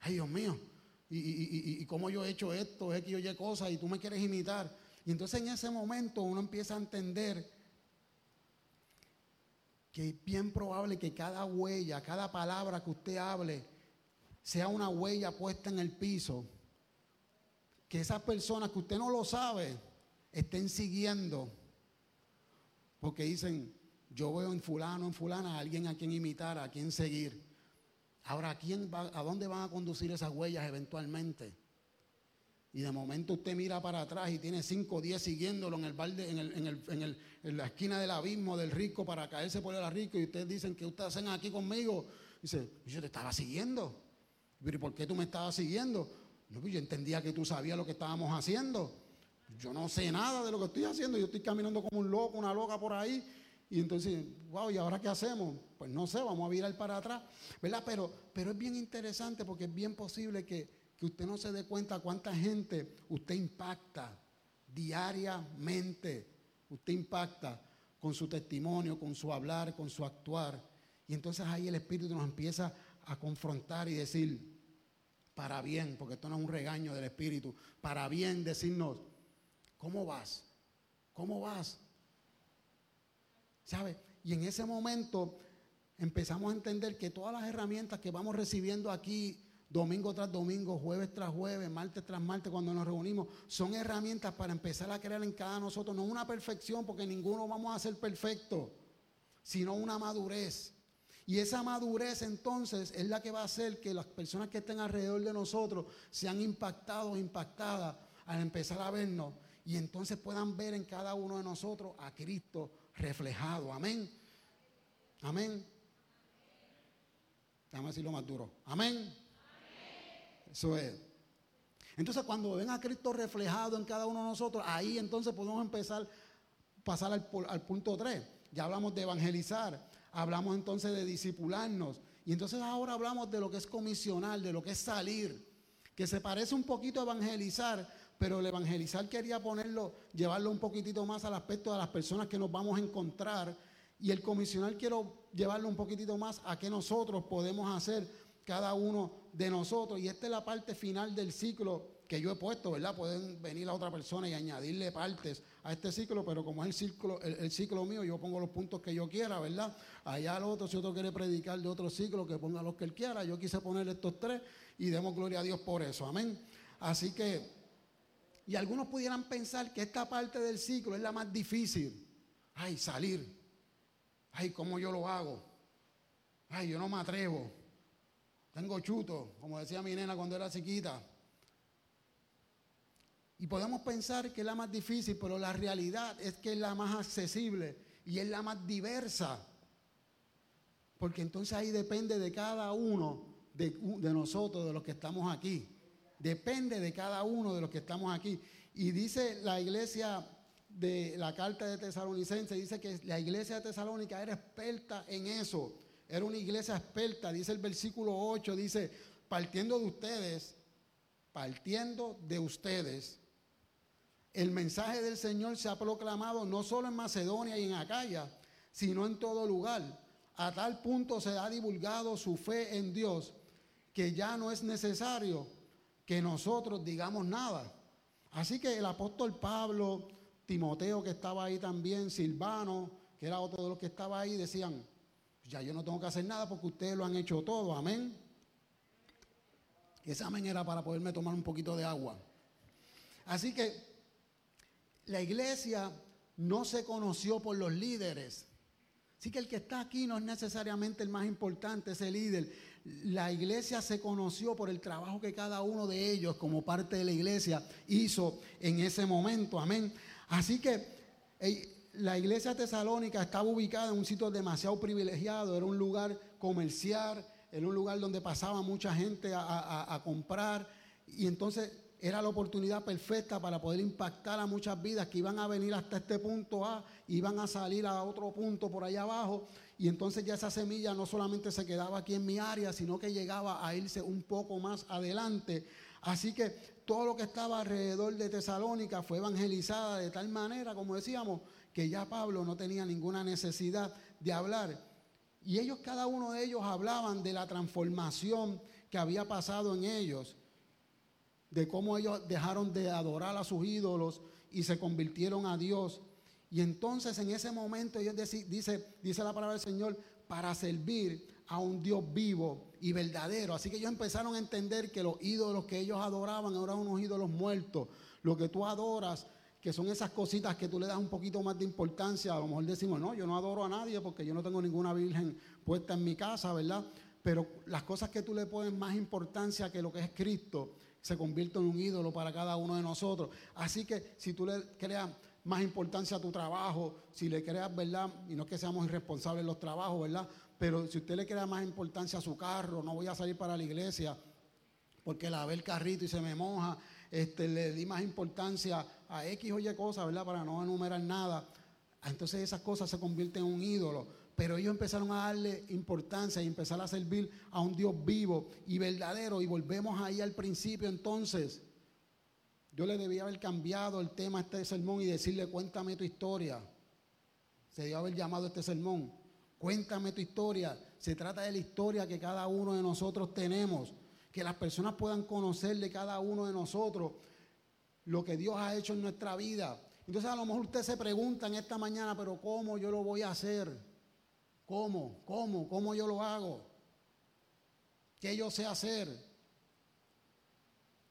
A: Ay, Dios mío. Y, y, cómo yo he hecho esto, es que yo he cosas y tú me quieres imitar. Y entonces en ese momento uno empieza a entender que es bien probable que cada huella, cada palabra que usted hable, sea una huella puesta en el piso. Que esas personas que usted no lo sabe estén siguiendo. Porque dicen, yo veo en fulano, en fulana, a alguien a quien imitar, a quien seguir. Ahora, ¿a, quién va, ¿a dónde van a conducir esas huellas eventualmente? Y de momento usted mira para atrás y tiene 5 o 10 siguiéndolo en el balde, en, el, en, el, en, el, en, la esquina del abismo del rico para caerse por el rico. Y ustedes dicen que ustedes hacen aquí conmigo. Dice, yo te estaba siguiendo. Pero ¿y por qué tú me estabas siguiendo? No, pues yo entendía que tú sabías lo que estábamos haciendo. Yo no sé nada de lo que estoy haciendo. Yo estoy caminando como un loco, una loca por ahí. Y entonces, wow, ¿y ahora qué hacemos? Pues no sé, vamos a virar para atrás, ¿verdad? Pero, pero es bien interesante porque es bien posible que, usted no se dé cuenta cuánta gente usted impacta diariamente. Usted impacta con su testimonio, con su hablar, con su actuar. Y entonces ahí el Espíritu nos empieza a confrontar y decir, para bien, porque esto no es un regaño del Espíritu, para bien decirnos, ¿cómo vas? ¿Cómo vas? ¿Sabe? Y en ese momento empezamos a entender que todas las herramientas que vamos recibiendo aquí domingo tras domingo, jueves tras jueves, martes tras martes, cuando nos reunimos, son herramientas para empezar a crear en cada nosotros, no una perfección, porque ninguno vamos a ser perfecto, sino una madurez. Y esa madurez entonces es la que va a hacer que las personas que estén alrededor de nosotros sean impactados impactadas al empezar a vernos y entonces puedan ver en cada uno de nosotros a Cristo reflejado. Amén. Amén. Déjame decirlo más duro. Amén. Eso es. Entonces cuando ven a Cristo reflejado en cada uno de nosotros, ahí entonces podemos empezar a pasar al, al punto 3. Ya hablamos de evangelizar, hablamos entonces de disipularnos. Y entonces ahora hablamos de lo que es comisional, de lo que es salir, que se parece un poquito a evangelizar, pero el evangelizar quería ponerlo, llevarlo un poquitito más al aspecto de las personas que nos vamos a encontrar. Y el comisional quiero llevarlo un poquitito más a qué nosotros podemos hacer cada uno de nosotros. Y esta es la parte final del ciclo que yo he puesto, ¿verdad? Pueden venir a otra persona y añadirle partes a este ciclo, pero como es el ciclo, el, ciclo mío, yo pongo los puntos que yo quiera, ¿verdad? Allá el otro, si otro quiere predicar de otro ciclo, que ponga los que él quiera. Yo quise poner estos tres y demos gloria a Dios por eso, amén. Así que, y algunos pudieran pensar que esta parte del ciclo es la más difícil. Ay, salir. Ay, ¿cómo yo lo hago? Ay, yo no me atrevo. Tengo chuto, como decía mi nena cuando era chiquita. Y podemos pensar que es la más difícil, pero la realidad es que es la más accesible y es la más diversa. Porque entonces ahí depende de cada uno de, nosotros, de los que estamos aquí. Depende de cada uno de los que estamos aquí. Y dice la iglesia de la carta de Tesalonicense, dice que la iglesia de Tesalónica era experta en eso. Era una iglesia experta, dice el versículo 8, dice, partiendo de ustedes, partiendo de ustedes, el mensaje del Señor se ha proclamado no solo en Macedonia y en Acaya, sino en todo lugar. A tal punto se ha divulgado su fe en Dios que ya no es necesario que nosotros digamos nada. Así que el apóstol Pablo, Timoteo que estaba ahí también, Silvano, que era otro de los que estaba ahí, decían, ya yo no tengo que hacer nada porque ustedes lo han hecho todo, amén. Ese amén era para poderme tomar un poquito de agua. Así que la iglesia no se conoció por los líderes. Así que el que está aquí no es necesariamente el más importante, ese líder. La iglesia se conoció por el trabajo que cada uno de ellos, como parte de la iglesia, hizo en ese momento. Amén. Así que la iglesia tesalónica estaba ubicada en un sitio demasiado privilegiado. Era un lugar comercial, era un lugar donde pasaba mucha gente a, comprar. Y entonces era la oportunidad perfecta para poder impactar a muchas vidas que iban a venir hasta este punto A, iban a salir a otro punto por allá abajo, y entonces ya esa semilla no solamente se quedaba aquí en mi área, sino que llegaba a irse un poco más adelante. Así que todo lo que estaba alrededor de Tesalónica fue evangelizada de tal manera, como decíamos, que ya Pablo no tenía ninguna necesidad de hablar. Y ellos, cada uno de ellos, hablaban de la transformación que había pasado en ellos de cómo ellos dejaron de adorar a sus ídolos y se convirtieron a Dios. Y entonces en ese momento ellos dice, dice la palabra del Señor, para servir a un Dios vivo y verdadero. Así que ellos empezaron a entender que los ídolos que ellos adoraban eran unos ídolos muertos. Lo que tú adoras, que son esas cositas que tú le das un poquito más de importancia. A lo mejor decimos, no, yo no adoro a nadie porque yo no tengo ninguna virgen puesta en mi casa, ¿verdad? Pero las cosas que tú le pones más importancia que lo que es Cristo, se convierte en un ídolo para cada uno de nosotros. Así que si tú le creas más importancia a tu trabajo, si le creas, ¿verdad? Y no es que seamos irresponsables en los trabajos, ¿verdad? Pero si usted le crea más importancia a su carro, no voy a salir para la iglesia porque la ve el carrito y se me moja, este, le di más importancia a X o Y cosas, ¿verdad? Para no enumerar nada. Entonces esas cosas se convierten en un ídolo pero ellos empezaron a darle importancia y empezar a servir a un Dios vivo y verdadero. Y volvemos ahí al principio entonces Yo le debía haber cambiado el tema a este sermón y decirle, cuéntame tu historia. Se debió haber llamado este sermón. Cuéntame tu historia. Se trata de la historia que cada uno de nosotros tenemos. Que las personas puedan conocer de cada uno de nosotros lo que Dios ha hecho en nuestra vida. Entonces a lo mejor usted se pregunta en esta mañana, pero ¿cómo yo lo voy a hacer? ¿Cómo? ¿Cómo? ¿Cómo yo lo hago? ¿Qué yo sé hacer?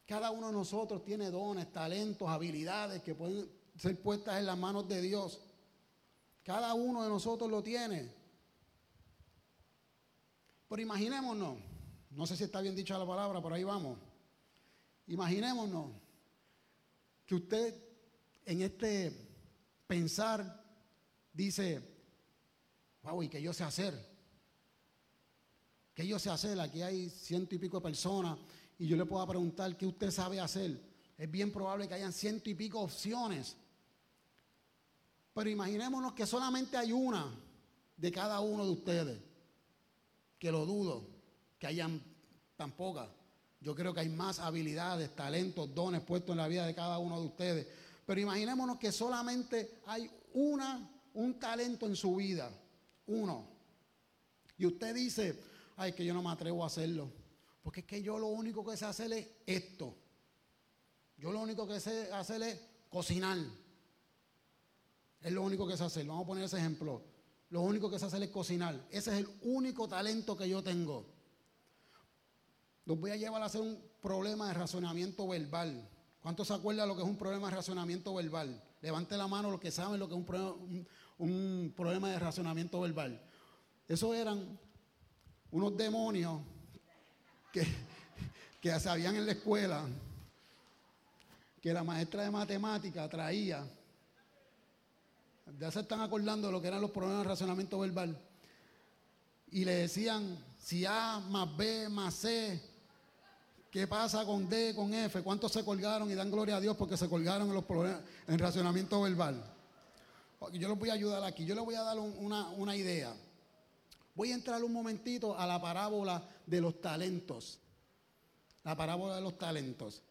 A: Cada uno de nosotros tiene dones, talentos, habilidades que pueden ser puestas en las manos de Dios. Cada uno de nosotros lo tiene. Pero imaginémonos, no sé si está bien dicha la palabra, por ahí vamos. Imaginémonos que usted en este pensar dice, wow, y que yo sé hacer. Que yo sé hacer, aquí hay ciento y pico de personas y yo le puedo preguntar qué usted sabe hacer. Es bien probable que hayan ciento y pico opciones. Pero imaginémonos que solamente hay una de cada uno de ustedes, que lo dudo, que hayan tan pocas. Yo creo que hay más habilidades, talentos, dones puestos en la vida de cada uno de ustedes. Pero imaginémonos que solamente hay una, un talento en su vida, uno. Y usted dice, ay, que yo no me atrevo a hacerlo. Porque es que yo lo único que sé hacer es esto. Yo lo único que sé hacer es cocinar. Es lo único que sé hacer. Vamos a poner ese ejemplo. Lo único que sé hacer es cocinar. Ese es el único talento que yo tengo. Los voy a llevar a hacer un problema de razonamiento verbal. ¿Cuántos se acuerdan lo que es un problema de razonamiento verbal? Levante la mano los que saben lo que es un problema, un problema de razonamiento verbal. Eso eran unos demonios que, que se habían en la escuela, que la maestra de matemática traía. Ya se están acordando de lo que eran los problemas de razonamiento verbal. Y le decían, si A más B más C, ¿qué pasa con D, con F? ¿Cuántos se colgaron y dan gloria a Dios porque se colgaron en los problemas en razonamiento verbal? Yo les voy a ayudar aquí, yo les voy a dar una, una idea. Voy a entrar un momentito a la parábola de los talentos. La parábola de los talentos.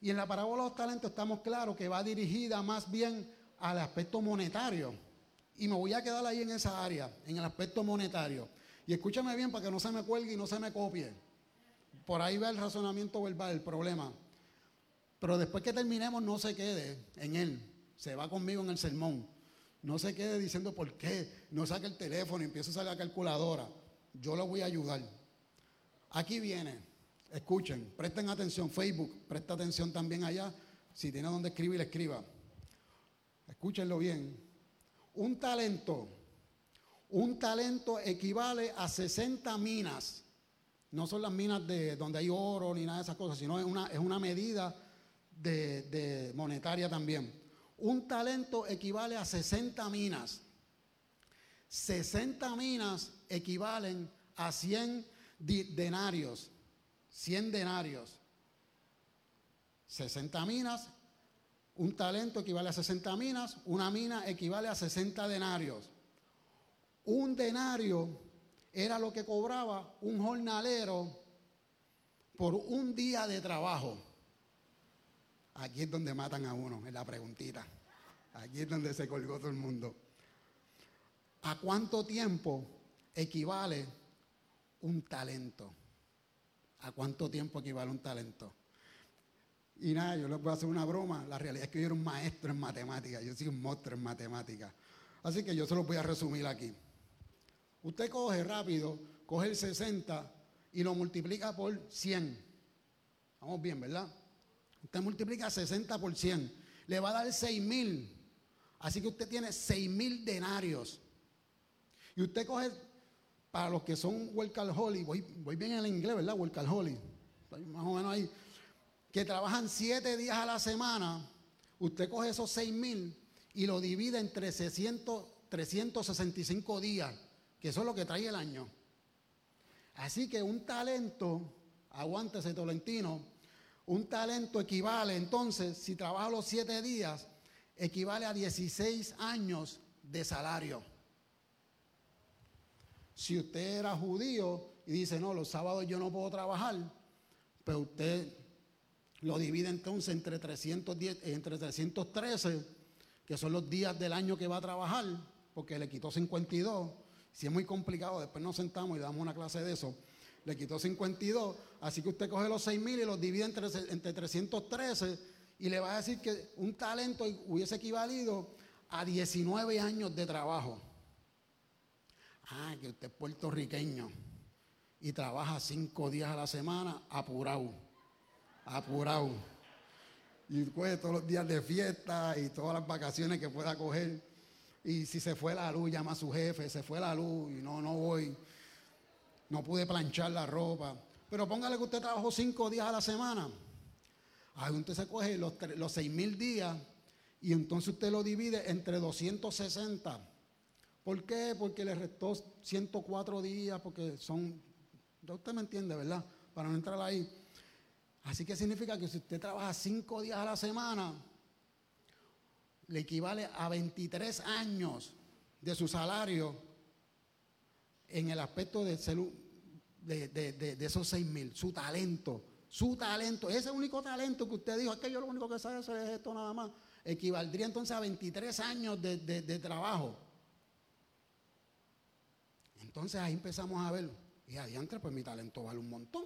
A: Y en la parábola de los talentos estamos claros que va dirigida más bien al aspecto monetario. Y me voy a quedar ahí en esa área, en el aspecto monetario. Y escúchame bien para que no se me cuelgue y no se me copie. Por ahí va el razonamiento verbal, el problema. Pero después que terminemos, no se quede en él. Se va conmigo en el sermón. No se quede diciendo por qué. No saque el teléfono y empiece a usar la calculadora. Yo lo voy a ayudar. Aquí viene. Escuchen, presten atención. Facebook, presta atención también allá. Si tiene donde escribir, escriba. Escúchenlo bien. Un talento, un talento equivale a 60 minas. No son las minas de donde hay oro ni nada de esas cosas, sino es una, es una medida de, de monetaria también. Un talento equivale a 60 minas. 60 minas equivalen a 100 denarios. 100 denarios. 60 minas, un talento equivale a 60 minas, una mina equivale a 60 denarios. Un denario era lo que cobraba un jornalero por un día de trabajo. Aquí es donde matan a uno, en la preguntita. Aquí es donde se colgó todo el mundo. ¿A cuánto tiempo equivale un talento? ¿A cuánto tiempo equivale un talento? Y nada, yo les voy a hacer una broma. La realidad es que yo era un maestro en matemáticas. Yo soy un monstruo en matemáticas. Así que yo se lo voy a resumir aquí. Usted coge rápido, coge el 60 y lo multiplica por 100. Vamos bien, ¿verdad? Usted multiplica 60 por 100. Le va a dar 6 mil. Así que usted tiene 6 mil denarios. Y usted coge, para los que son workaholic, voy, voy bien en el inglés, ¿verdad? Workaholic. Más o menos ahí. Que trabajan 7 días a la semana. Usted coge esos 6 mil y lo divide entre 365 días, que eso es lo que trae el año. Así que un talento, aguántese Tolentino, un talento equivale entonces, si trabaja los siete días, equivale a 16 años de salario. Si usted era judío y dice, no, los sábados yo no puedo trabajar, pues usted lo divide entonces entre, 310, entre 313, que son los días del año que va a trabajar, porque le quitó 52. Si es muy complicado, después nos sentamos y damos una clase de eso. Le quitó 52, así que usted coge los 6.000 y los divide entre, entre 313 y le va a decir que un talento hubiese equivalido a 19 años de trabajo. Ah, que usted es puertorriqueño y trabaja cinco días a la semana, apurado, apurado. Y coge todos los días de fiesta y todas las vacaciones que pueda coger. Y si se fue la luz, llama a su jefe, se fue la luz y no, no voy. No pude planchar la ropa. Pero póngale que usted trabajó cinco días a la semana. Ahí usted se coge los, los seis mil días y entonces usted lo divide entre 260. ¿Por qué? Porque le restó 104 días, porque son, usted me entiende, ¿verdad? Para no entrar ahí. Así que significa que si usted trabaja cinco días a la semana, le equivale a 23 años de su salario en el aspecto de, de, esos 6 mil, su talento, su talento, ese único talento que usted dijo, es que yo lo único que sé hacer es esto nada más equivaldría entonces a 23 años de, trabajo. Entonces ahí empezamos a ver, y adiante, pues mi talento vale un montón.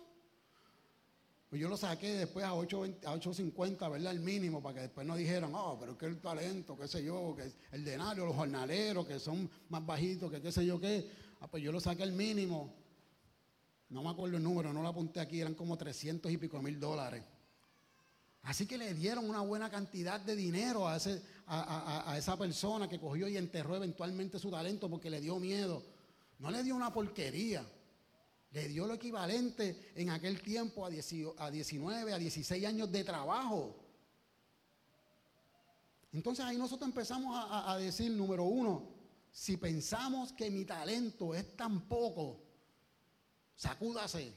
A: Pues yo lo saqué después a 8.50, ¿verdad? El mínimo, para que después no dijeran, oh, pero que el talento, qué sé yo, que el denario, los jornaleros, que son más bajitos, que qué sé yo qué. Ah, pues yo lo saqué al mínimo. No me acuerdo el número, no lo apunté aquí, eran como 300 y pico mil dólares. Así que le dieron una buena cantidad de dinero a, ese, a, esa persona que cogió y enterró eventualmente su talento porque le dio miedo. No le dio una porquería. Le dio lo equivalente en aquel tiempo a, 19, a 16 años de trabajo. Entonces ahí nosotros empezamos a, decir, número uno, si pensamos que mi talento es tan poco, sacúdase.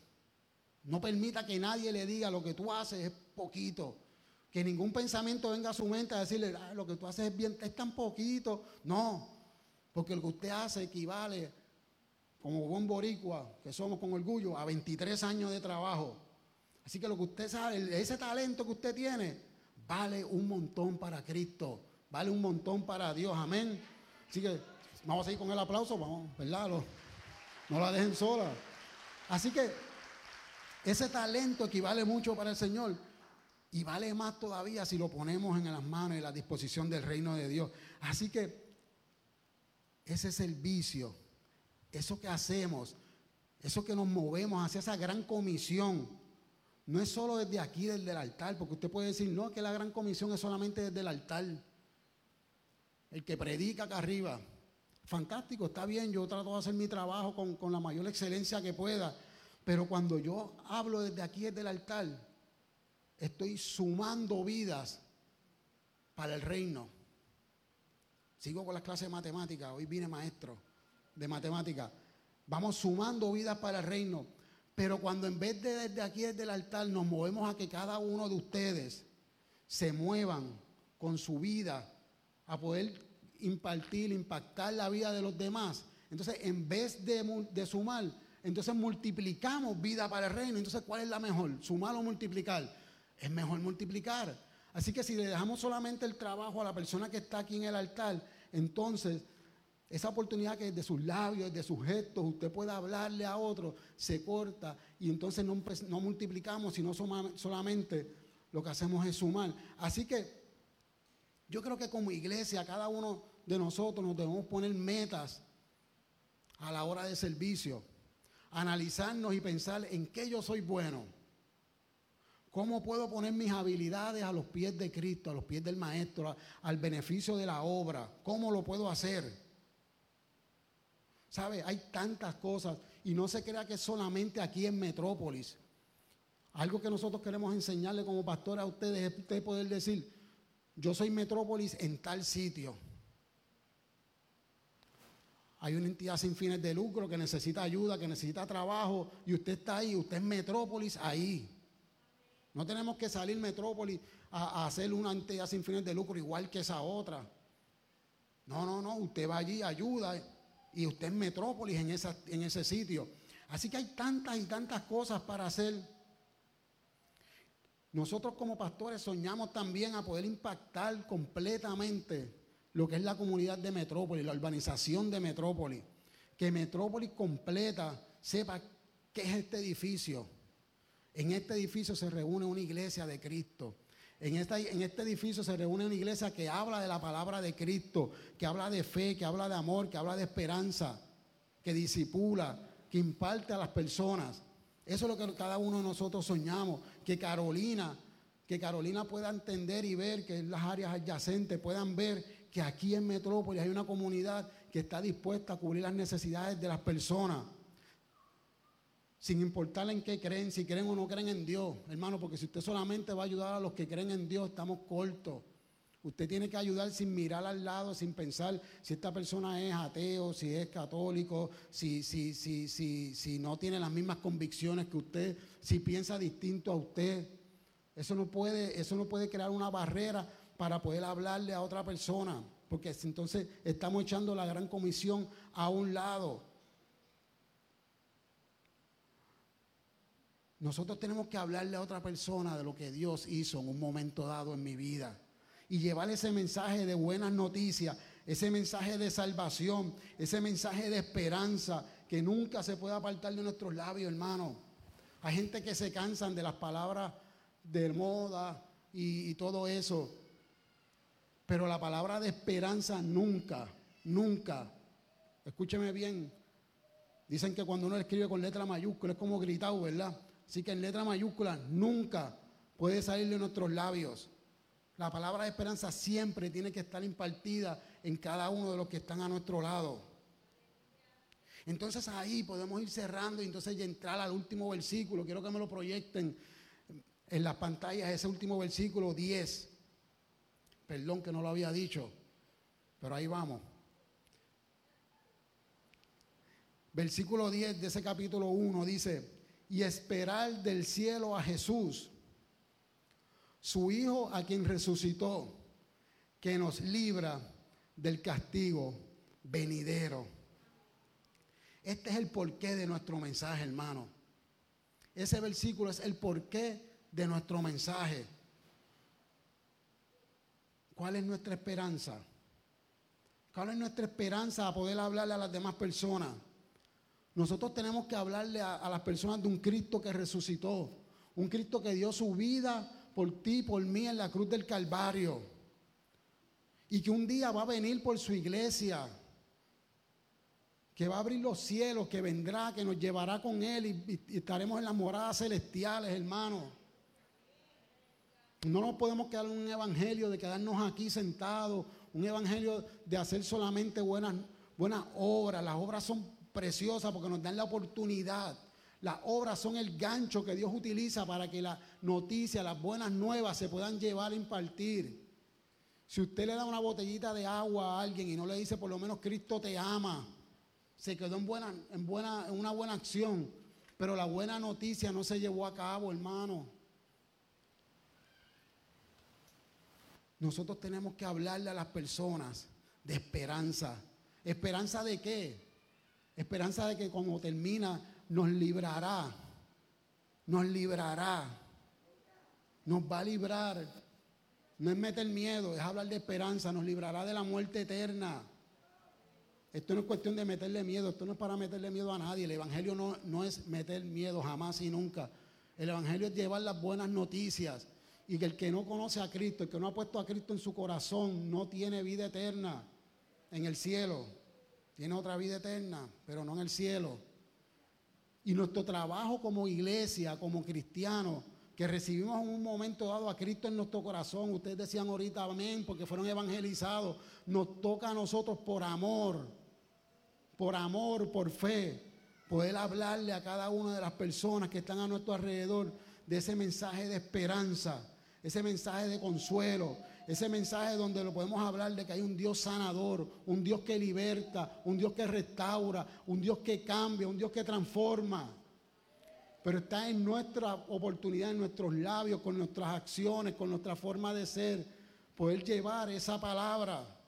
A: No permita que nadie le diga lo que tú haces es poquito. Que ningún pensamiento venga a su mente a decirle, ah, lo que tú haces es bien, es tan poquito. No, porque lo que usted hace equivale, como buen boricua, que somos con orgullo, a 23 años de trabajo. Así que lo que usted sabe, ese talento que usted tiene, vale un montón para Cristo, vale un montón para Dios, amén. Así que vamos a seguir con el aplauso, vamos, ¿verdad? no la dejen sola. Así que ese talento equivale mucho para el Señor y vale más todavía si lo ponemos en las manos y la disposición del reino de Dios. Así que ese es el vicio, eso que hacemos, eso que nos movemos hacia esa gran comisión. No es solo desde aquí, desde el altar, porque usted puede decir, no, que la gran comisión es solamente desde el altar. El que predica acá arriba. Fantástico, está bien, yo trato de hacer mi trabajo con, con la mayor excelencia que pueda pero cuando yo hablo desde aquí, desde el altar, estoy sumando vidas para el reino. Sigo con las clases de matemáticas, hoy vine maestro de matemáticas. Vamos sumando vidas para el reino. Pero cuando en vez de desde aquí, desde el altar, nos movemos a que cada uno de ustedes se muevan con su vida a poder impartir, impactar la vida de los demás. Entonces, en vez de, de sumar, entonces multiplicamos vida para el reino. Entonces, ¿cuál es la mejor? ¿Sumar o multiplicar? Es mejor multiplicar. Así que si le dejamos solamente el trabajo a la persona que está aquí en el altar, entonces esa oportunidad que de sus labios, de sus gestos, usted pueda hablarle a otro, se corta y entonces no, no multiplicamos, sino solamente lo que hacemos es sumar. Así que yo creo que como iglesia, cada uno de nosotros nos debemos poner metas a la hora de servicio analizarnos y pensar en qué yo soy bueno. ¿Cómo puedo poner mis habilidades a los pies de Cristo, a los pies del Maestro, al beneficio de la obra? ¿Cómo lo puedo hacer? ¿Sabe? Hay tantas cosas y no se crea que solamente aquí en Metrópolis. Algo que nosotros queremos enseñarle como pastor a ustedes es usted poder decir, yo soy Metrópolis en tal sitio. Hay una entidad sin fines de lucro que necesita ayuda, que necesita trabajo, y usted está ahí, usted es Metrópolis ahí. No tenemos que salir Metrópolis a, hacer una entidad sin fines de lucro igual que esa otra. No, no, no, usted va allí, ayuda, y usted es Metrópolis en, esa, en ese sitio. Así que hay tantas y tantas cosas para hacer. Nosotros como pastores soñamos también a poder impactar completamente lo que es la comunidad de Metrópolis, la urbanización de Metrópolis. Que Metrópolis completa sepa qué es este edificio. En este edificio se reúne una iglesia de Cristo. En, en este edificio se reúne una iglesia que habla de la palabra de Cristo, que habla de fe, que habla de amor, que habla de esperanza, que disipula, que imparte a las personas. Eso es lo que cada uno de nosotros soñamos, que Carolina, que Carolina pueda entender y ver que en las áreas adyacentes puedan ver que aquí en Metrópolis hay una comunidad que está dispuesta a cubrir las necesidades de las personas. Sin importar en qué creen, si creen o no creen en Dios, hermano, porque si usted solamente va a ayudar a los que creen en Dios, estamos cortos. Usted tiene que ayudar sin mirar al lado, sin pensar si esta persona es ateo, si es católico, si, si, si, si, si no tiene las mismas convicciones que usted, si piensa distinto a usted. Eso no puede, eso no puede crear una barrera para poder hablarle a otra persona, porque entonces estamos echando la gran comisión a un lado. Nosotros tenemos que hablarle a otra persona de lo que Dios hizo en un momento dado en mi vida y llevar ese mensaje de buenas noticias, ese mensaje de salvación, ese mensaje de esperanza que nunca se puede apartar de nuestros labios, hermano. Hay gente que se cansan de las palabras de moda y, y todo eso, pero la palabra de esperanza nunca, nunca, escúcheme bien, dicen que cuando uno escribe con letra mayúscula es como gritado, ¿verdad? Así que en letra mayúscula nunca puede salir de nuestros labios. La palabra de esperanza siempre tiene que estar impartida en cada uno de los que están a nuestro lado. Entonces ahí podemos ir cerrando y entonces entrar al último versículo. Quiero que me lo proyecten en las pantallas, ese último versículo 10. Perdón que no lo había dicho, pero ahí vamos. Versículo 10 de ese capítulo 1 dice, y esperar del cielo a Jesús su Hijo a quien resucitó, que nos libra del castigo venidero. Este es el porqué de nuestro mensaje, hermano. Ese versículo es el porqué de nuestro mensaje. ¿Cuál es nuestra esperanza? ¿Cuál es nuestra esperanza a poder hablarle a las demás personas? Nosotros tenemos que hablarle a, las personas de un Cristo que resucitó, un Cristo que dio su vida por ti, por mí en la cruz del Calvario. Y que un día va a venir por su iglesia. Que va a abrir los cielos, que vendrá, que nos llevará con Él y, estaremos en las moradas celestiales, hermano. No nos podemos quedar en un evangelio de quedarnos aquí sentados, un evangelio de hacer solamente buenas, buenas obras. Las obras son preciosas porque nos dan la oportunidad las obras son el gancho que Dios utiliza para que la noticia, las buenas nuevas se puedan llevar a impartir. Si usted le da una botellita de agua a alguien y no le dice por lo menos Cristo te ama, se quedó en, buena, en, buena, en una buena acción, pero la buena noticia no se llevó a cabo, hermano. Nosotros tenemos que hablarle a las personas de esperanza. ¿Esperanza de qué? Esperanza de que cuando termina nos librará, nos librará, nos va a librar. No es meter miedo, es hablar de esperanza, nos librará de la muerte eterna. Esto no es cuestión de meterle miedo, esto no es para meterle miedo a nadie. El Evangelio no, no es meter miedo jamás y nunca. El Evangelio es llevar las buenas noticias y que el que no conoce a Cristo, el que no ha puesto a Cristo en su corazón, no tiene vida eterna en el cielo. Tiene otra vida eterna, pero no en el cielo. Y nuestro trabajo como iglesia, como cristianos, que recibimos en un momento dado a Cristo en nuestro corazón, ustedes decían ahorita amén, porque fueron evangelizados, nos toca a nosotros por amor, por amor, por fe, poder hablarle a cada una de las personas que están a nuestro alrededor de ese mensaje de esperanza, ese mensaje de consuelo, ese mensaje donde lo podemos hablar de que hay un Dios sanador, un Dios que liberta, un Dios que restaura, un Dios que cambia, un Dios que transforma. Pero está en nuestra oportunidad, en nuestros labios, con nuestras acciones, con nuestra forma de ser, poder llevar esa palabra